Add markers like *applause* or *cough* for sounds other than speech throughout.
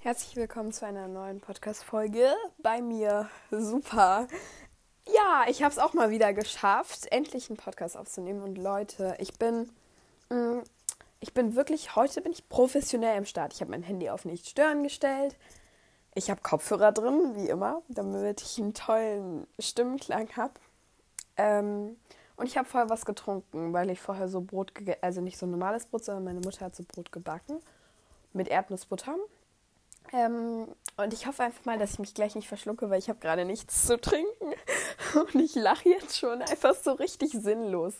Herzlich willkommen zu einer neuen Podcast-Folge. Bei mir super. Ja, ich habe es auch mal wieder geschafft, endlich einen Podcast aufzunehmen. Und Leute, ich bin, mm, ich bin wirklich, heute bin ich professionell im Start. Ich habe mein Handy auf nicht stören gestellt. Ich habe Kopfhörer drin, wie immer, damit ich einen tollen Stimmenklang habe. Ähm, und ich habe vorher was getrunken, weil ich vorher so Brot, also nicht so normales Brot, sondern meine Mutter hat so Brot gebacken mit Erdnussbutter. Ähm, und ich hoffe einfach mal, dass ich mich gleich nicht verschlucke, weil ich habe gerade nichts zu trinken. *laughs* Und ich lache jetzt schon einfach so richtig sinnlos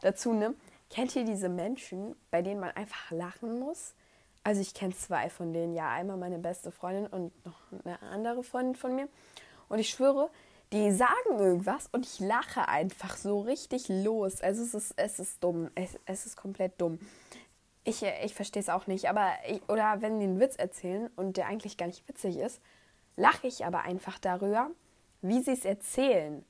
dazu. Ne? Kennt ihr diese Menschen, bei denen man einfach lachen muss? Also ich kenne zwei von denen. Ja, einmal meine beste Freundin und noch eine andere Freundin von mir. Und ich schwöre, die sagen irgendwas und ich lache einfach so richtig los. Also es ist, es ist dumm. Es, es ist komplett dumm. Ich, ich verstehe es auch nicht, aber ich, oder wenn die einen Witz erzählen und der eigentlich gar nicht witzig ist, lache ich aber einfach darüber, wie sie es erzählen.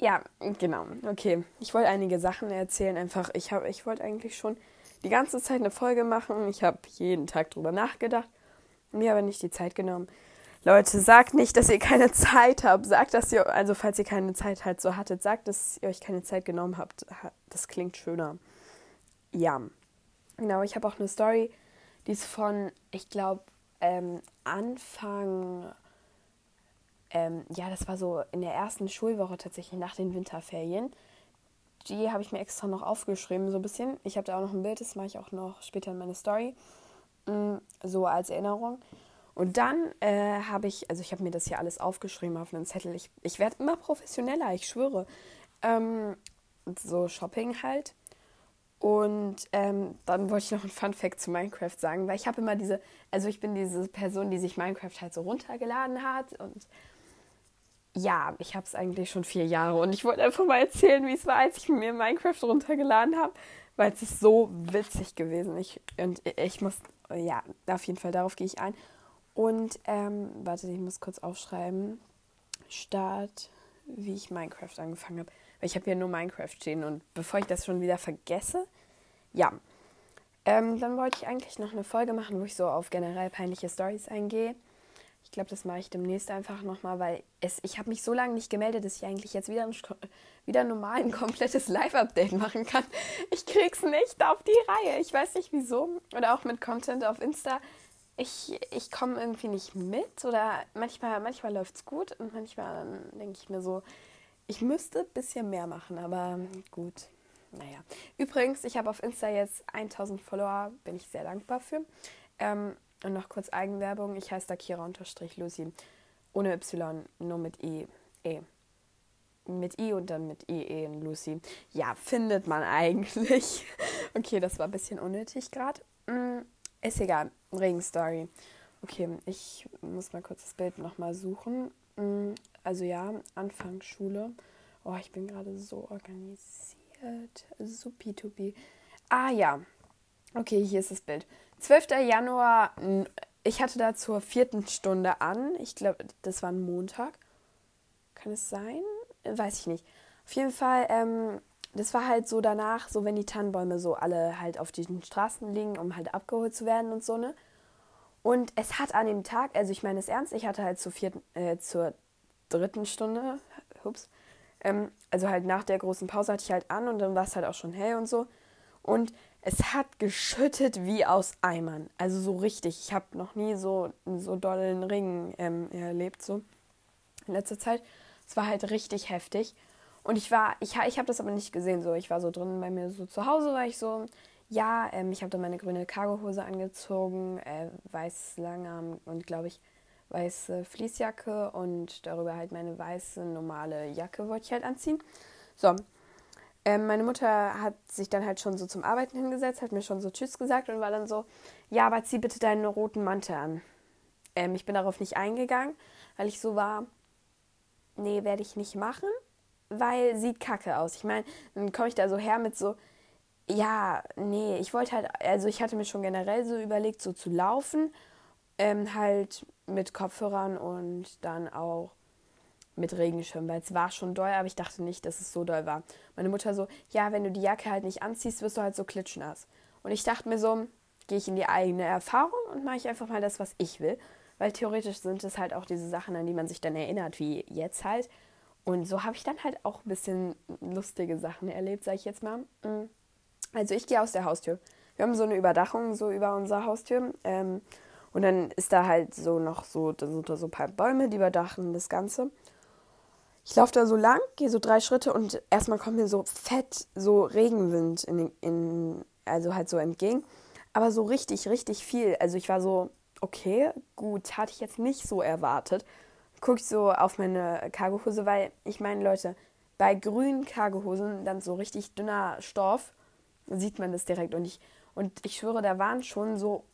Ja, genau. Okay, ich wollte einige Sachen erzählen. Einfach, ich habe, ich wollte eigentlich schon die ganze Zeit eine Folge machen. Ich habe jeden Tag drüber nachgedacht, mir aber nicht die Zeit genommen. Leute, sagt nicht, dass ihr keine Zeit habt. Sagt, dass ihr, also falls ihr keine Zeit halt so hattet, sagt, dass ihr euch keine Zeit genommen habt. Das klingt schöner. Ja. Genau, ich habe auch eine Story, die ist von, ich glaube, ähm, Anfang, ähm, ja, das war so in der ersten Schulwoche tatsächlich nach den Winterferien. Die habe ich mir extra noch aufgeschrieben, so ein bisschen. Ich habe da auch noch ein Bild, das mache ich auch noch später in meine Story, mm, so als Erinnerung. Und dann äh, habe ich, also ich habe mir das hier alles aufgeschrieben auf einen Zettel. Ich, ich werde immer professioneller, ich schwöre. Ähm, so Shopping halt. Und ähm, dann wollte ich noch ein Fun Fact zu Minecraft sagen, weil ich habe immer diese, also ich bin diese Person, die sich Minecraft halt so runtergeladen hat und ja, ich habe es eigentlich schon vier Jahre und ich wollte einfach mal erzählen, wie es war, als ich mir Minecraft runtergeladen habe, weil es ist so witzig gewesen. Ich, und ich muss, ja, auf jeden Fall, darauf gehe ich ein. Und, ähm, warte, ich muss kurz aufschreiben. Start, wie ich Minecraft angefangen habe. Weil ich habe hier nur Minecraft stehen und bevor ich das schon wieder vergesse, ja. Ähm, dann wollte ich eigentlich noch eine Folge machen, wo ich so auf generell peinliche Stories eingehe. Ich glaube, das mache ich demnächst einfach nochmal, weil es, ich habe mich so lange nicht gemeldet, dass ich eigentlich jetzt wieder, ein, wieder normal ein komplettes Live-Update machen kann. Ich krieg's nicht auf die Reihe. Ich weiß nicht wieso. Oder auch mit Content auf Insta. Ich, ich komme irgendwie nicht mit. Oder manchmal, manchmal läuft es gut und manchmal denke ich mir so, ich müsste ein bisschen mehr machen, aber gut. Naja. Übrigens, ich habe auf Insta jetzt 1000 Follower, bin ich sehr dankbar für. Ähm, und noch kurz Eigenwerbung. Ich heiße Dakira-Lucy. Ohne Y, nur mit I. E. Mit I und dann mit I, E in Lucy. Ja, findet man eigentlich. *laughs* okay, das war ein bisschen unnötig gerade. Mm, ist egal. Regenstory. Okay, ich muss mal kurz das Bild nochmal suchen. Mm, also ja, Anfang Schule. Oh, ich bin gerade so organisiert. Supi-tupi. Ah ja. Okay, hier ist das Bild. 12. Januar. Ich hatte da zur vierten Stunde an. Ich glaube, das war ein Montag. Kann es sein? Weiß ich nicht. Auf jeden Fall, ähm, das war halt so danach, so wenn die Tannenbäume so alle halt auf diesen Straßen liegen, um halt abgeholt zu werden und so, ne? Und es hat an dem Tag, also ich meine es ernst, ich hatte halt zur vierten, äh, zur dritten Stunde, ups, ähm, also halt nach der großen Pause hatte ich halt an und dann war es halt auch schon hell und so. Und es hat geschüttet wie aus Eimern. Also so richtig. Ich habe noch nie so, so dollen Ring ähm, erlebt, so in letzter Zeit. Es war halt richtig heftig. Und ich war, ich, ich habe das aber nicht gesehen, so. Ich war so drin bei mir so zu Hause, war ich so, ja, ähm, ich habe dann meine grüne Cargohose angezogen, äh, weiß Langarm und glaube ich weiße Fließjacke und darüber halt meine weiße normale Jacke wollte ich halt anziehen. So. Ähm, meine Mutter hat sich dann halt schon so zum Arbeiten hingesetzt, hat mir schon so Tschüss gesagt und war dann so, ja, aber zieh bitte deinen roten Mantel an. Ähm, ich bin darauf nicht eingegangen, weil ich so war, nee, werde ich nicht machen, weil sieht kacke aus. Ich meine, dann komme ich da so her mit so, ja, nee, ich wollte halt, also ich hatte mir schon generell so überlegt, so zu laufen, ähm, halt mit Kopfhörern und dann auch mit Regenschirm, weil es war schon doll, aber ich dachte nicht, dass es so doll war. Meine Mutter so, ja, wenn du die Jacke halt nicht anziehst, wirst du halt so klitschnass. Und ich dachte mir so, gehe ich in die eigene Erfahrung und mache ich einfach mal das, was ich will. Weil theoretisch sind es halt auch diese Sachen, an die man sich dann erinnert, wie jetzt halt. Und so habe ich dann halt auch ein bisschen lustige Sachen erlebt, sage ich jetzt mal. Mm. Also ich gehe aus der Haustür. Wir haben so eine Überdachung so über unsere Haustür. Ähm, und dann ist da halt so noch so, so, so ein paar Bäume, die überdachen das Ganze. Ich laufe da so lang, gehe so drei Schritte und erstmal kommt mir so fett so Regenwind in, in, also halt so entgegen. Aber so richtig, richtig viel. Also ich war so, okay, gut, hatte ich jetzt nicht so erwartet. Guck ich so auf meine Cargohose, weil ich meine, Leute, bei grünen Cargohosen, dann so richtig dünner Stoff, sieht man das direkt. Und ich, und ich schwöre, da waren schon so,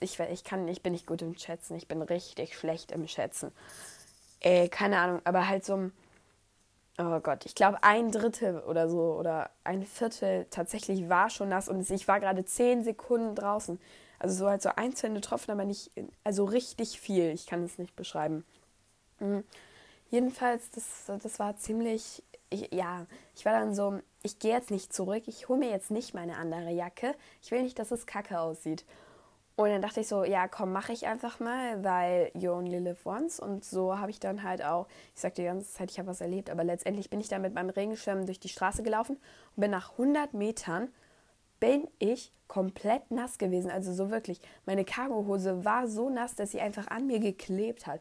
ich, ich kann, ich bin nicht gut im Schätzen, ich bin richtig schlecht im Schätzen. Äh, keine Ahnung, aber halt so oh Gott, ich glaube ein Drittel oder so oder ein Viertel tatsächlich war schon nass und ich war gerade zehn Sekunden draußen. Also so halt so einzelne Tropfen, aber nicht, also richtig viel. Ich kann es nicht beschreiben. Mhm. Jedenfalls, das, das war ziemlich, ich, ja, ich war dann so, ich gehe jetzt nicht zurück, ich hole mir jetzt nicht meine andere Jacke. Ich will nicht, dass es kacke aussieht. Und dann dachte ich so, ja, komm, mache ich einfach mal, weil you only live once. Und so habe ich dann halt auch, ich sagte die ganze Zeit, ich habe was erlebt, aber letztendlich bin ich dann mit meinem Regenschirm durch die Straße gelaufen und bin nach 100 Metern, bin ich komplett nass gewesen. Also so wirklich, meine Cargohose war so nass, dass sie einfach an mir geklebt hat.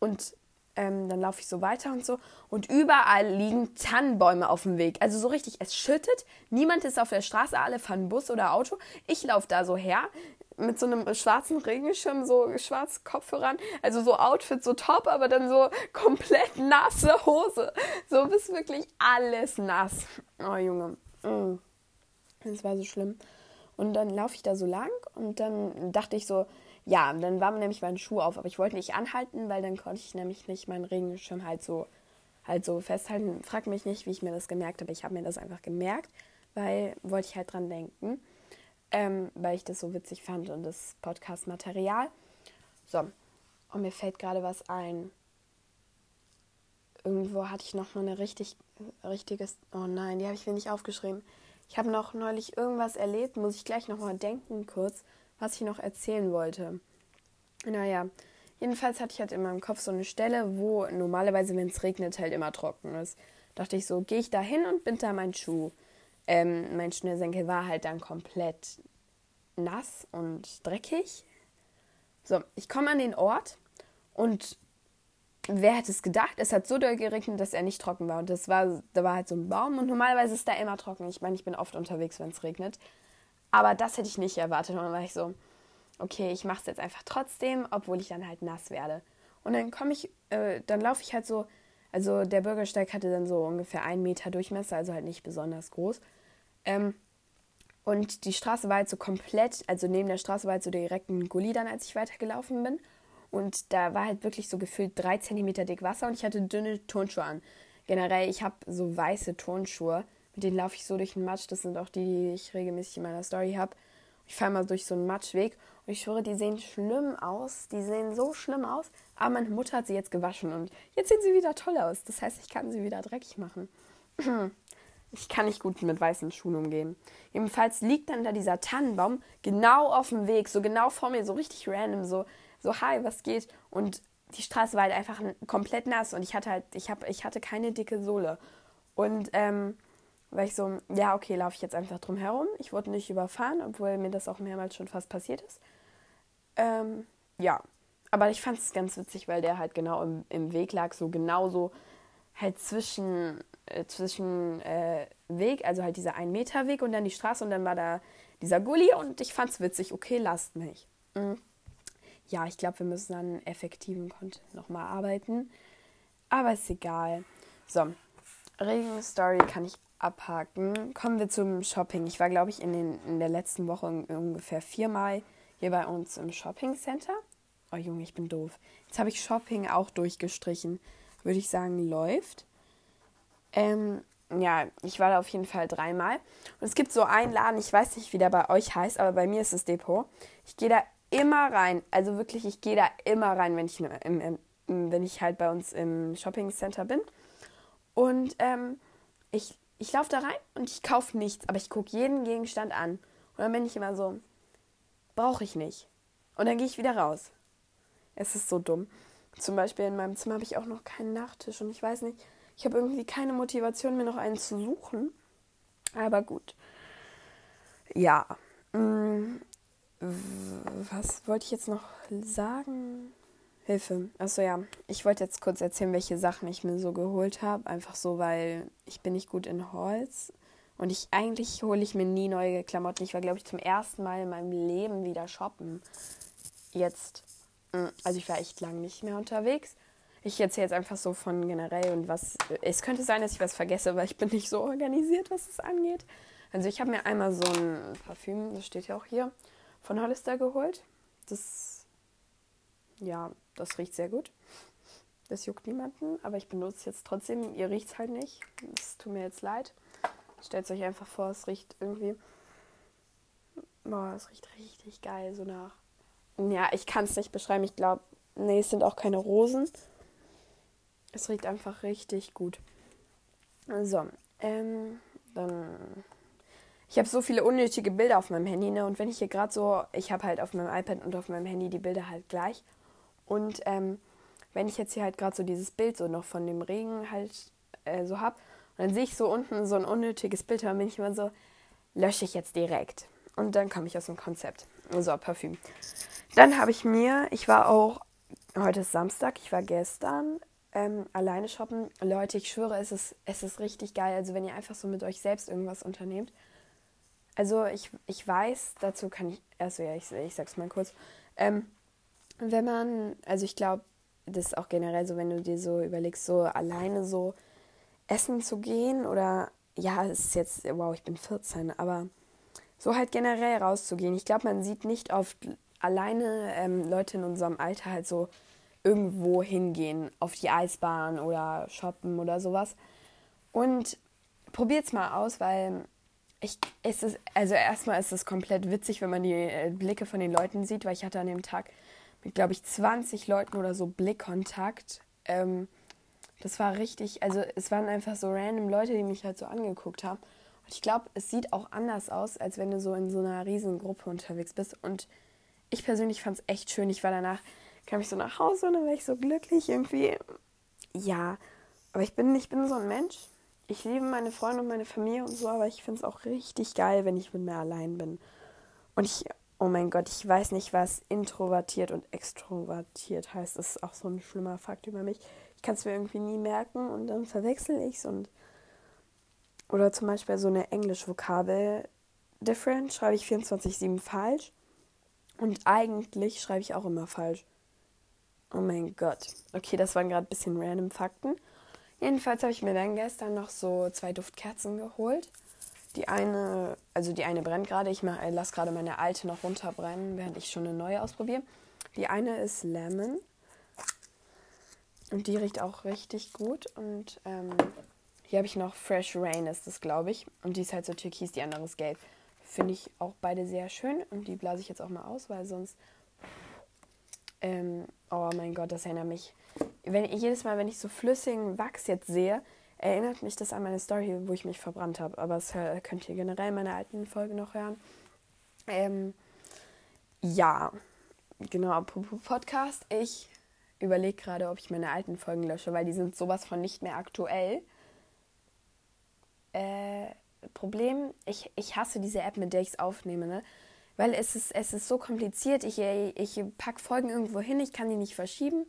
Und ähm, dann laufe ich so weiter und so. Und überall liegen Tannenbäume auf dem Weg. Also so richtig, es schüttet. Niemand ist auf der Straße, alle fahren Bus oder Auto. Ich laufe da so her mit so einem schwarzen Regenschirm, so schwarz Kopfhörern, also so Outfit, so top, aber dann so komplett nasse Hose. So bist wirklich alles nass. Oh Junge, mm. das war so schlimm. Und dann laufe ich da so lang und dann dachte ich so, ja, dann war mir nämlich mein Schuh auf, aber ich wollte nicht anhalten, weil dann konnte ich nämlich nicht meinen Regenschirm halt so halt so festhalten. Frag mich nicht, wie ich mir das gemerkt habe. Ich habe mir das einfach gemerkt, weil wollte ich halt dran denken ähm, weil ich das so witzig fand und das Podcast-Material. So, und mir fällt gerade was ein. Irgendwo hatte ich noch mal eine richtig, richtiges. Oh nein, die habe ich mir nicht aufgeschrieben. Ich habe noch neulich irgendwas erlebt, muss ich gleich noch mal denken kurz, was ich noch erzählen wollte. Naja, jedenfalls hatte ich halt in meinem Kopf so eine Stelle, wo normalerweise, wenn es regnet, halt immer trocken ist. Dachte ich so, gehe ich da hin und bind da meinen Schuh. Ähm, mein Schnürsenkel war halt dann komplett nass und dreckig. So, ich komme an den Ort und wer hätte es gedacht? Es hat so doll geregnet, dass er nicht trocken war. Und das war, da war halt so ein Baum und normalerweise ist da immer trocken. Ich meine, ich bin oft unterwegs, wenn es regnet. Aber das hätte ich nicht erwartet. Und dann war ich so, okay, ich mache es jetzt einfach trotzdem, obwohl ich dann halt nass werde. Und dann komme ich, äh, dann laufe ich halt so, also der Bürgersteig hatte dann so ungefähr einen Meter Durchmesser, also halt nicht besonders groß. Ähm, und die Straße war halt so komplett, also neben der Straße war halt so direkt ein Gully dann, als ich weitergelaufen bin. Und da war halt wirklich so gefühlt drei Zentimeter dick Wasser und ich hatte dünne Turnschuhe an. Generell, ich habe so weiße Turnschuhe, mit denen laufe ich so durch den Matsch. Das sind auch die, die ich regelmäßig in meiner Story habe. Ich fahre mal durch so einen Matschweg und ich schwöre, die sehen schlimm aus. Die sehen so schlimm aus. Aber meine Mutter hat sie jetzt gewaschen und jetzt sehen sie wieder toll aus. Das heißt, ich kann sie wieder dreckig machen. *clears throat* Ich kann nicht gut mit weißen Schuhen umgehen. Jedenfalls liegt dann da dieser Tannenbaum genau auf dem Weg, so genau vor mir, so richtig random, so, so hi, was geht? Und die Straße war halt einfach komplett nass und ich hatte halt, ich hab, ich hatte keine dicke Sohle. Und ähm, war ich so, ja, okay, laufe ich jetzt einfach drum herum. Ich wurde nicht überfahren, obwohl mir das auch mehrmals schon fast passiert ist. Ähm, ja, aber ich fand es ganz witzig, weil der halt genau im, im Weg lag, so genauso halt zwischen äh, zwischen äh, Weg, also halt dieser 1 Meter Weg und dann die Straße und dann war da dieser Gully und ich fand's witzig, okay, lasst mich. Mhm. Ja, ich glaube, wir müssen an effektiven Content nochmal arbeiten. Aber ist egal. So, Regen-Story kann ich abhaken. Kommen wir zum Shopping. Ich war, glaube ich, in, den, in der letzten Woche ungefähr viermal hier bei uns im Shopping Center. Oh Junge, ich bin doof. Jetzt habe ich Shopping auch durchgestrichen. Würde ich sagen, läuft. Ähm, ja, ich war da auf jeden Fall dreimal. Und es gibt so einen Laden, ich weiß nicht, wie der bei euch heißt, aber bei mir ist es Depot. Ich gehe da immer rein. Also wirklich, ich gehe da immer rein, wenn ich, im, im, wenn ich halt bei uns im Shopping Center bin. Und ähm, ich, ich laufe da rein und ich kaufe nichts, aber ich gucke jeden Gegenstand an. Und dann bin ich immer so, brauche ich nicht. Und dann gehe ich wieder raus. Es ist so dumm. Zum Beispiel in meinem Zimmer habe ich auch noch keinen Nachttisch und ich weiß nicht, ich habe irgendwie keine Motivation, mir noch einen zu suchen. Aber gut. Ja. Mm, was wollte ich jetzt noch sagen? Hilfe. Achso, ja. Ich wollte jetzt kurz erzählen, welche Sachen ich mir so geholt habe. Einfach so, weil ich bin nicht gut in Holz. Und ich eigentlich hole ich mir nie neue Klamotten. Ich war, glaube ich, zum ersten Mal in meinem Leben wieder shoppen. Jetzt. Mm, also ich war echt lang nicht mehr unterwegs. Ich erzähle jetzt einfach so von generell und was. Es könnte sein, dass ich was vergesse, weil ich bin nicht so organisiert, was es angeht. Also ich habe mir einmal so ein Parfüm, das steht ja auch hier, von Hollister geholt. Das, ja, das riecht sehr gut. Das juckt niemanden, aber ich benutze es jetzt trotzdem. Ihr riecht es halt nicht. Es tut mir jetzt leid. Stellt euch einfach vor, es riecht irgendwie. Boah, es riecht richtig geil, so nach. Ja, ich kann es nicht beschreiben. Ich glaube, nee, es sind auch keine Rosen. Es riecht einfach richtig gut. So, ähm, dann ich habe so viele unnötige Bilder auf meinem Handy, ne? Und wenn ich hier gerade so, ich habe halt auf meinem iPad und auf meinem Handy die Bilder halt gleich. Und ähm, wenn ich jetzt hier halt gerade so dieses Bild so noch von dem Regen halt äh, so habe, und dann sehe ich so unten so ein unnötiges Bild, dann bin ich immer so, lösche ich jetzt direkt. Und dann komme ich aus dem Konzept. So, Parfüm. Dann habe ich mir, ich war auch, heute ist Samstag, ich war gestern ähm, alleine shoppen. Leute, ich schwöre, es ist, es ist richtig geil. Also wenn ihr einfach so mit euch selbst irgendwas unternehmt, also ich, ich weiß, dazu kann ich, also ja, ich, ich sag's mal kurz. Ähm, wenn man, also ich glaube, das ist auch generell so, wenn du dir so überlegst, so alleine so essen zu gehen oder ja, es ist jetzt, wow, ich bin 14, aber so halt generell rauszugehen. Ich glaube, man sieht nicht oft alleine ähm, Leute in unserem Alter halt so irgendwo hingehen, auf die Eisbahn oder shoppen oder sowas. Und probiert's mal aus, weil ich, es ist, also erstmal ist es komplett witzig, wenn man die äh, Blicke von den Leuten sieht, weil ich hatte an dem Tag mit, glaube ich, 20 Leuten oder so Blickkontakt. Ähm, das war richtig, also es waren einfach so random Leute, die mich halt so angeguckt haben. Und ich glaube, es sieht auch anders aus, als wenn du so in so einer riesen Gruppe unterwegs bist. Und ich persönlich fand es echt schön. Ich war danach, kam ich so nach Hause und dann war ich so glücklich irgendwie. Ja, aber ich bin, ich bin so ein Mensch ich liebe meine Freunde und meine Familie und so, aber ich finde es auch richtig geil, wenn ich mit mir allein bin. Und ich, oh mein Gott, ich weiß nicht, was introvertiert und extrovertiert heißt. Das ist auch so ein schlimmer Fakt über mich. Ich kann es mir irgendwie nie merken und dann verwechsel ich es und. Oder zum Beispiel so eine Englisch-Vokabel. Different schreibe ich 24-7 falsch. Und eigentlich schreibe ich auch immer falsch. Oh mein Gott. Okay, das waren gerade ein bisschen random Fakten. Jedenfalls habe ich mir dann gestern noch so zwei Duftkerzen geholt. Die eine, also die eine brennt gerade. Ich äh, lasse gerade meine alte noch runterbrennen, während ich schon eine neue ausprobiere. Die eine ist Lemon. Und die riecht auch richtig gut. Und ähm, hier habe ich noch Fresh Rain, ist das, glaube ich. Und die ist halt so türkis, die andere ist gelb. Finde ich auch beide sehr schön. Und die blase ich jetzt auch mal aus, weil sonst. Ähm, oh mein Gott, das erinnert mich wenn, jedes Mal, wenn ich so flüssigen Wachs jetzt sehe, erinnert mich das an meine Story, wo ich mich verbrannt habe. Aber das könnt ihr generell in meiner alten Folge noch hören. Ähm, ja, genau, apropos Podcast. Ich überlege gerade, ob ich meine alten Folgen lösche, weil die sind sowas von nicht mehr aktuell. Äh, Problem, ich, ich hasse diese App, mit der ich es aufnehme, ne? Weil es ist, es ist so kompliziert. Ich, ich packe Folgen irgendwo hin, ich kann die nicht verschieben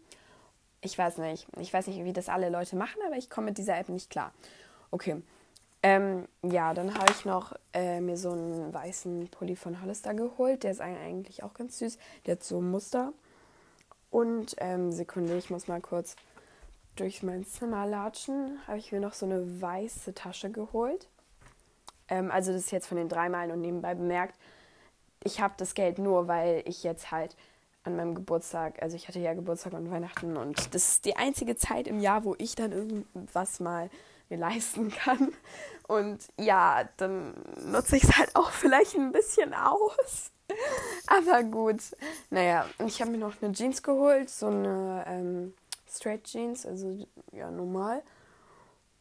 ich weiß nicht. Ich weiß nicht, wie das alle Leute machen, aber ich komme mit dieser App nicht klar. Okay. Ähm, ja, dann habe ich noch äh, mir so einen weißen Pulli von Hollister geholt. Der ist eigentlich auch ganz süß. Der hat so ein Muster. Und ähm, Sekunde, ich muss mal kurz durch mein Zimmer latschen. Habe ich mir noch so eine weiße Tasche geholt. Ähm, also das ist jetzt von den drei Malen und nebenbei bemerkt, ich habe das Geld nur, weil ich jetzt halt an meinem Geburtstag, also ich hatte ja Geburtstag und Weihnachten und das ist die einzige Zeit im Jahr, wo ich dann irgendwas mal mir leisten *laughs* kann. Und ja, dann nutze ich es halt auch vielleicht ein bisschen aus. *laughs* Aber gut. Naja, ich habe mir noch eine Jeans geholt, so eine ähm, Straight Jeans, also ja, normal.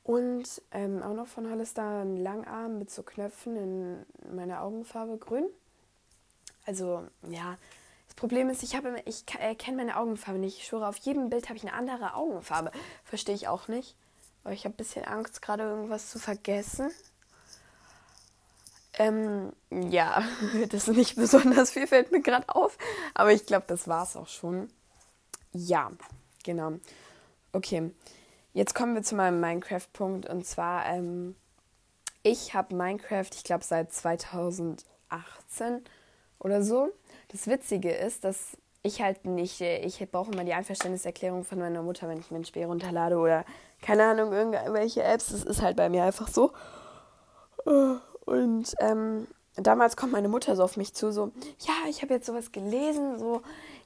Und ähm, auch noch von Hollister einen Langarm mit so Knöpfen in meiner Augenfarbe grün. Also, ja. Problem ist, ich, habe, ich äh, meine Augenfarbe nicht. Ich schwöre, auf jedem Bild habe ich eine andere Augenfarbe. Verstehe ich auch nicht. Aber ich habe ein bisschen Angst, gerade irgendwas zu vergessen. Ähm, ja, *laughs* das ist nicht besonders viel, fällt mir gerade auf. Aber ich glaube, das war es auch schon. Ja, genau. Okay, jetzt kommen wir zu meinem Minecraft-Punkt. Und zwar, ähm, ich habe Minecraft, ich glaube, seit 2018 oder so. Das Witzige ist, dass ich halt nicht, ich brauche immer die Einverständniserklärung von meiner Mutter, wenn ich mir ein Spiel runterlade oder keine Ahnung, irgendwelche Apps. Das ist halt bei mir einfach so. Und ähm, damals kommt meine Mutter so auf mich zu, so, ja, ich habe jetzt sowas gelesen, so,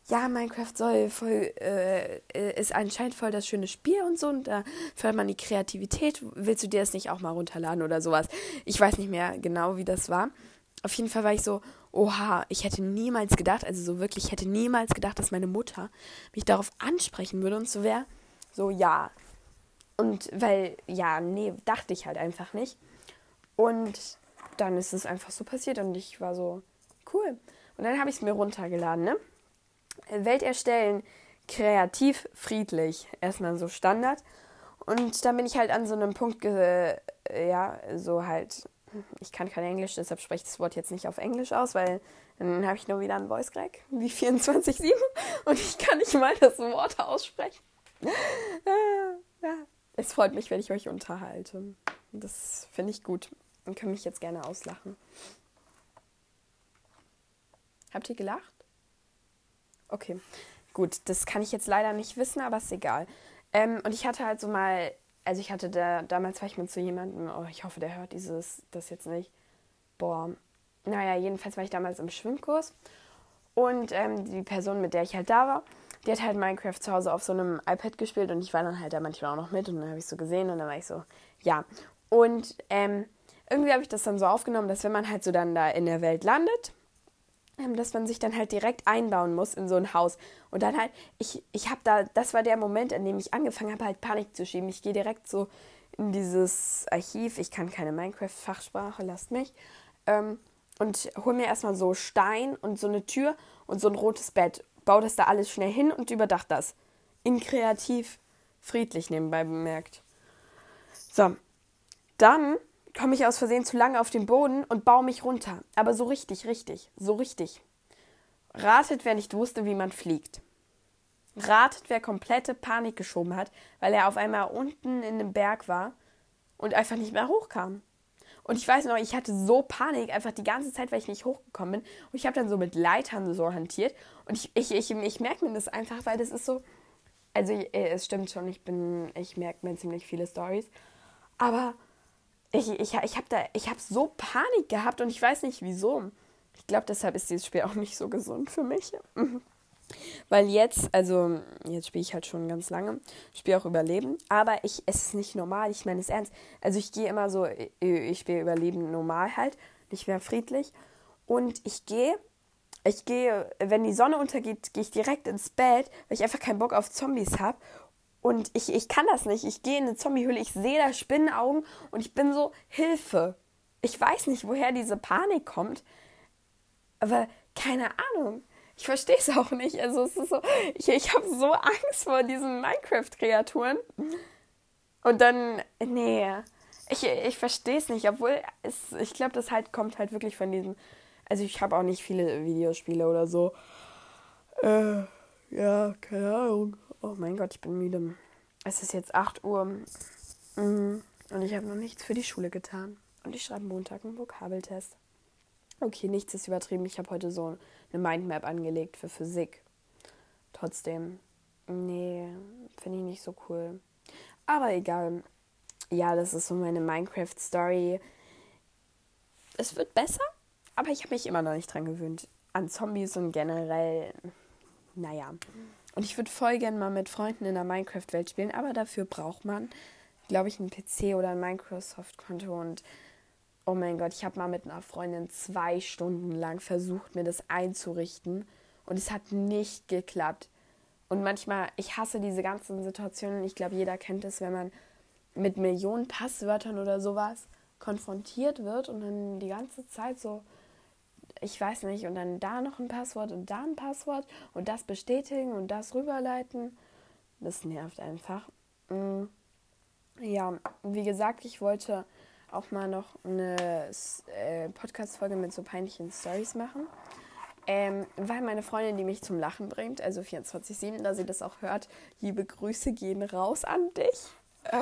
ja, Minecraft soll voll, äh, ist anscheinend voll das schöne Spiel und so, und da fördert man die Kreativität. Willst du dir das nicht auch mal runterladen oder sowas? Ich weiß nicht mehr genau, wie das war. Auf jeden Fall war ich so, oha, ich hätte niemals gedacht, also so wirklich, ich hätte niemals gedacht, dass meine Mutter mich darauf ansprechen würde und so wäre, so, ja. Und weil, ja, nee, dachte ich halt einfach nicht. Und dann ist es einfach so passiert und ich war so, cool. Und dann habe ich es mir runtergeladen, ne? Welt erstellen, kreativ, friedlich. Erstmal so Standard. Und dann bin ich halt an so einem Punkt, ja, so halt, ich kann kein Englisch, deshalb spreche ich das Wort jetzt nicht auf Englisch aus, weil dann habe ich nur wieder einen Voice Crack, wie 24-7 *laughs* und ich kann nicht mal das Wort aussprechen. ja, es freut mich, wenn ich euch unterhalte. Das finde ich gut und kann mich jetzt gerne auslachen. Habt ihr gelacht? Okay, gut, das kann ich jetzt leider nicht wissen, aber ist egal. Ähm, und ich hatte halt so mal, also ich hatte da, damals war ich mit so jemandem, oh, ich hoffe, der hört dieses, das jetzt nicht. Boah, naja, jedenfalls war ich damals im Schwimmkurs und ähm, die Person, mit der ich halt da war, die hat halt Minecraft zu Hause auf so einem iPad gespielt und ich war dann halt da manchmal auch noch mit und dann habe ich so gesehen und dann war ich so, ja. Und ähm, irgendwie habe ich das dann so aufgenommen, dass wenn man halt so dann da in der Welt landet, dass man sich dann halt direkt einbauen muss in so ein Haus. Und dann halt, ich, ich habe da, das war der Moment, in dem ich angefangen habe, halt Panik zu schieben. Ich gehe direkt so in dieses Archiv, ich kann keine Minecraft-Fachsprache, lasst mich, ähm, und hol mir erstmal so Stein und so eine Tür und so ein rotes Bett. Baue das da alles schnell hin und überdach das. In kreativ, friedlich nebenbei bemerkt. So, dann komme ich aus Versehen zu lange auf den Boden und baue mich runter. Aber so richtig, richtig, so richtig. Ratet, wer nicht wusste, wie man fliegt. Ratet, wer komplette Panik geschoben hat, weil er auf einmal unten in dem Berg war und einfach nicht mehr hochkam. Und ich weiß noch, ich hatte so Panik einfach die ganze Zeit, weil ich nicht hochgekommen bin. Und ich habe dann so mit Leitern so hantiert. Und ich, ich, ich, ich merke mir das einfach, weil das ist so. Also, äh, es stimmt schon, ich bin, ich merke mir ziemlich viele Stories. Aber ich, ich, ich habe da, so Panik gehabt und ich weiß nicht wieso. Ich glaube, deshalb ist dieses Spiel *laughs* auch nicht so gesund für mich. *laughs* Weil jetzt, also jetzt spiele ich halt schon ganz lange, spiele auch Überleben, aber ich, es ist nicht normal, ich meine es ernst. Also ich gehe immer so, ich spiele Überleben normal halt, nicht mehr friedlich. Und ich gehe, ich gehe, wenn die Sonne untergeht, gehe ich direkt ins Bett, weil ich einfach keinen Bock auf Zombies habe. Und ich, ich kann das nicht. Ich gehe in eine Zombiehöhle, ich sehe da Spinnenaugen und ich bin so, Hilfe. Ich weiß nicht, woher diese Panik kommt. Aber keine Ahnung. Ich verstehe es auch nicht. Also es ist so, ich, ich habe so Angst vor diesen Minecraft-Kreaturen. Und dann, nee, ich, ich verstehe es nicht, obwohl es, ich glaube, das halt kommt halt wirklich von diesem. Also ich habe auch nicht viele Videospiele oder so. Äh, ja, keine Ahnung. Oh mein Gott, ich bin müde. Es ist jetzt 8 Uhr mhm. und ich habe noch nichts für die Schule getan. Und ich schreibe Montag einen Vokabeltest. Okay, nichts ist übertrieben. Ich habe heute so eine Mindmap angelegt für Physik. Trotzdem, nee, finde ich nicht so cool. Aber egal. Ja, das ist so meine Minecraft-Story. Es wird besser, aber ich habe mich immer noch nicht dran gewöhnt. An Zombies und generell, naja. Und ich würde voll gerne mal mit Freunden in der Minecraft-Welt spielen, aber dafür braucht man, glaube ich, einen PC oder ein Microsoft-Konto. Und oh mein Gott, ich habe mal mit einer Freundin zwei Stunden lang versucht, mir das einzurichten. Und es hat nicht geklappt. Und manchmal, ich hasse diese ganzen Situationen. Ich glaube, jeder kennt es, wenn man mit Millionen Passwörtern oder sowas konfrontiert wird und dann die ganze Zeit so ich weiß nicht, und dann da noch ein Passwort und da ein Passwort und das bestätigen und das rüberleiten. Das nervt einfach. Mm. Ja, wie gesagt, ich wollte auch mal noch eine äh, Podcast-Folge mit so peinlichen Stories machen. Ähm, weil meine Freundin, die mich zum Lachen bringt, also 24-7, da sie das auch hört, liebe Grüße gehen raus an dich. *laughs*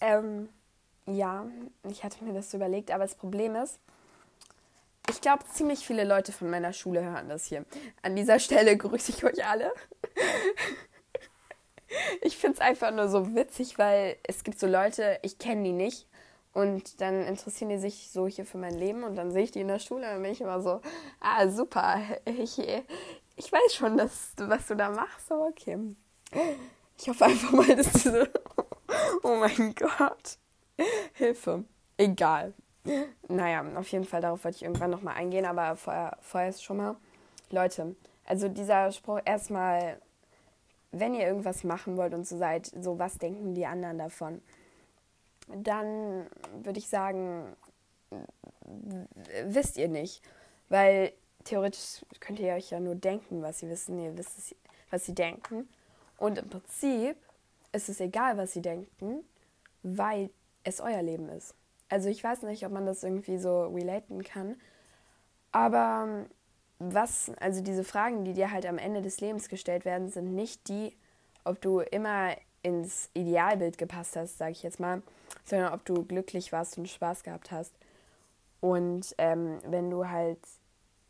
ähm, ja, ich hatte mir das so überlegt, aber das Problem ist, ich glaube, ziemlich viele Leute von meiner Schule hören das hier. An dieser Stelle grüße ich euch alle. *laughs* ich finde es einfach nur so witzig, weil es gibt so Leute, ich kenne die nicht. Und dann interessieren die sich so hier für mein Leben und dann sehe ich die in der Schule und bin ich immer so, ah, super, ich, ich weiß schon, dass, was du da machst, aber okay. Ich hoffe einfach mal, dass diese. *laughs* Oh mein Gott. Hilfe. Egal. Naja, auf jeden Fall, darauf wollte ich irgendwann nochmal eingehen, aber vorher, vorher ist schon mal. Leute, also dieser Spruch erstmal, wenn ihr irgendwas machen wollt und so seid, so was denken die anderen davon? Dann würde ich sagen, wisst ihr nicht. Weil theoretisch könnt ihr euch ja nur denken, was sie wissen. Ihr wisst, was sie denken. Und im Prinzip ist es egal, was sie denken, weil es euer Leben ist. Also ich weiß nicht, ob man das irgendwie so relaten kann. Aber was, also diese Fragen, die dir halt am Ende des Lebens gestellt werden, sind nicht die, ob du immer ins Idealbild gepasst hast, sage ich jetzt mal, sondern ob du glücklich warst und Spaß gehabt hast. Und ähm, wenn du halt,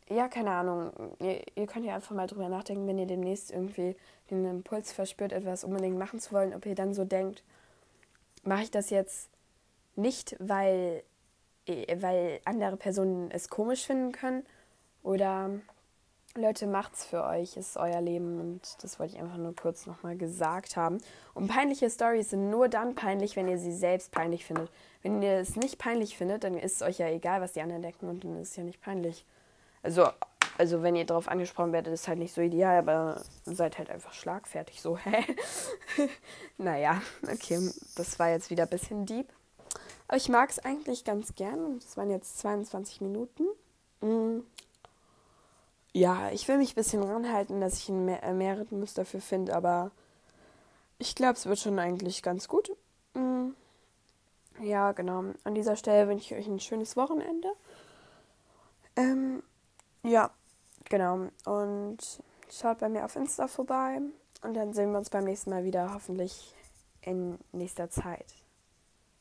ja, keine Ahnung, ihr, ihr, könnt ja einfach mal drüber nachdenken, wenn ihr demnächst irgendwie den Impuls verspürt, etwas unbedingt machen zu wollen, ob ihr dann so denkt, mache ich das jetzt nicht, weil, weil andere Personen es komisch finden können oder Leute, macht's für euch, ist euer Leben und das wollte ich einfach nur kurz nochmal gesagt haben. Und peinliche Stories sind nur dann peinlich, wenn ihr sie selbst peinlich findet. Wenn ihr es nicht peinlich findet, dann ist es euch ja egal, was die anderen denken und dann ist es ja nicht peinlich. Also, also wenn ihr darauf angesprochen werdet, ist halt nicht so ideal, aber seid halt einfach schlagfertig so, hä? *laughs* naja, okay, das war jetzt wieder ein bisschen deep. Aber ich mag es eigentlich ganz gern es waren jetzt 22 Minuten. Mhm ja, ich will mich ein bisschen ranhalten, dass ich ein Mehr äh, Mehrrhythmus dafür finde, aber ich glaube, es wird schon eigentlich ganz gut. Mhm. Ja, genau. An dieser Stelle wünsche ich euch ein schönes Wochenende. Ähm, ja, genau. Und schaut bei mir auf Insta vorbei. Und dann sehen wir uns beim nächsten Mal wieder, hoffentlich in nächster Zeit.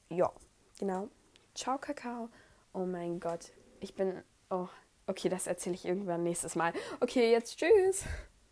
Ja, genau. Ciao, Kakao. Oh mein Gott. Ich bin. Oh, Okay, das erzähle ich irgendwann nächstes Mal. Okay, jetzt tschüss.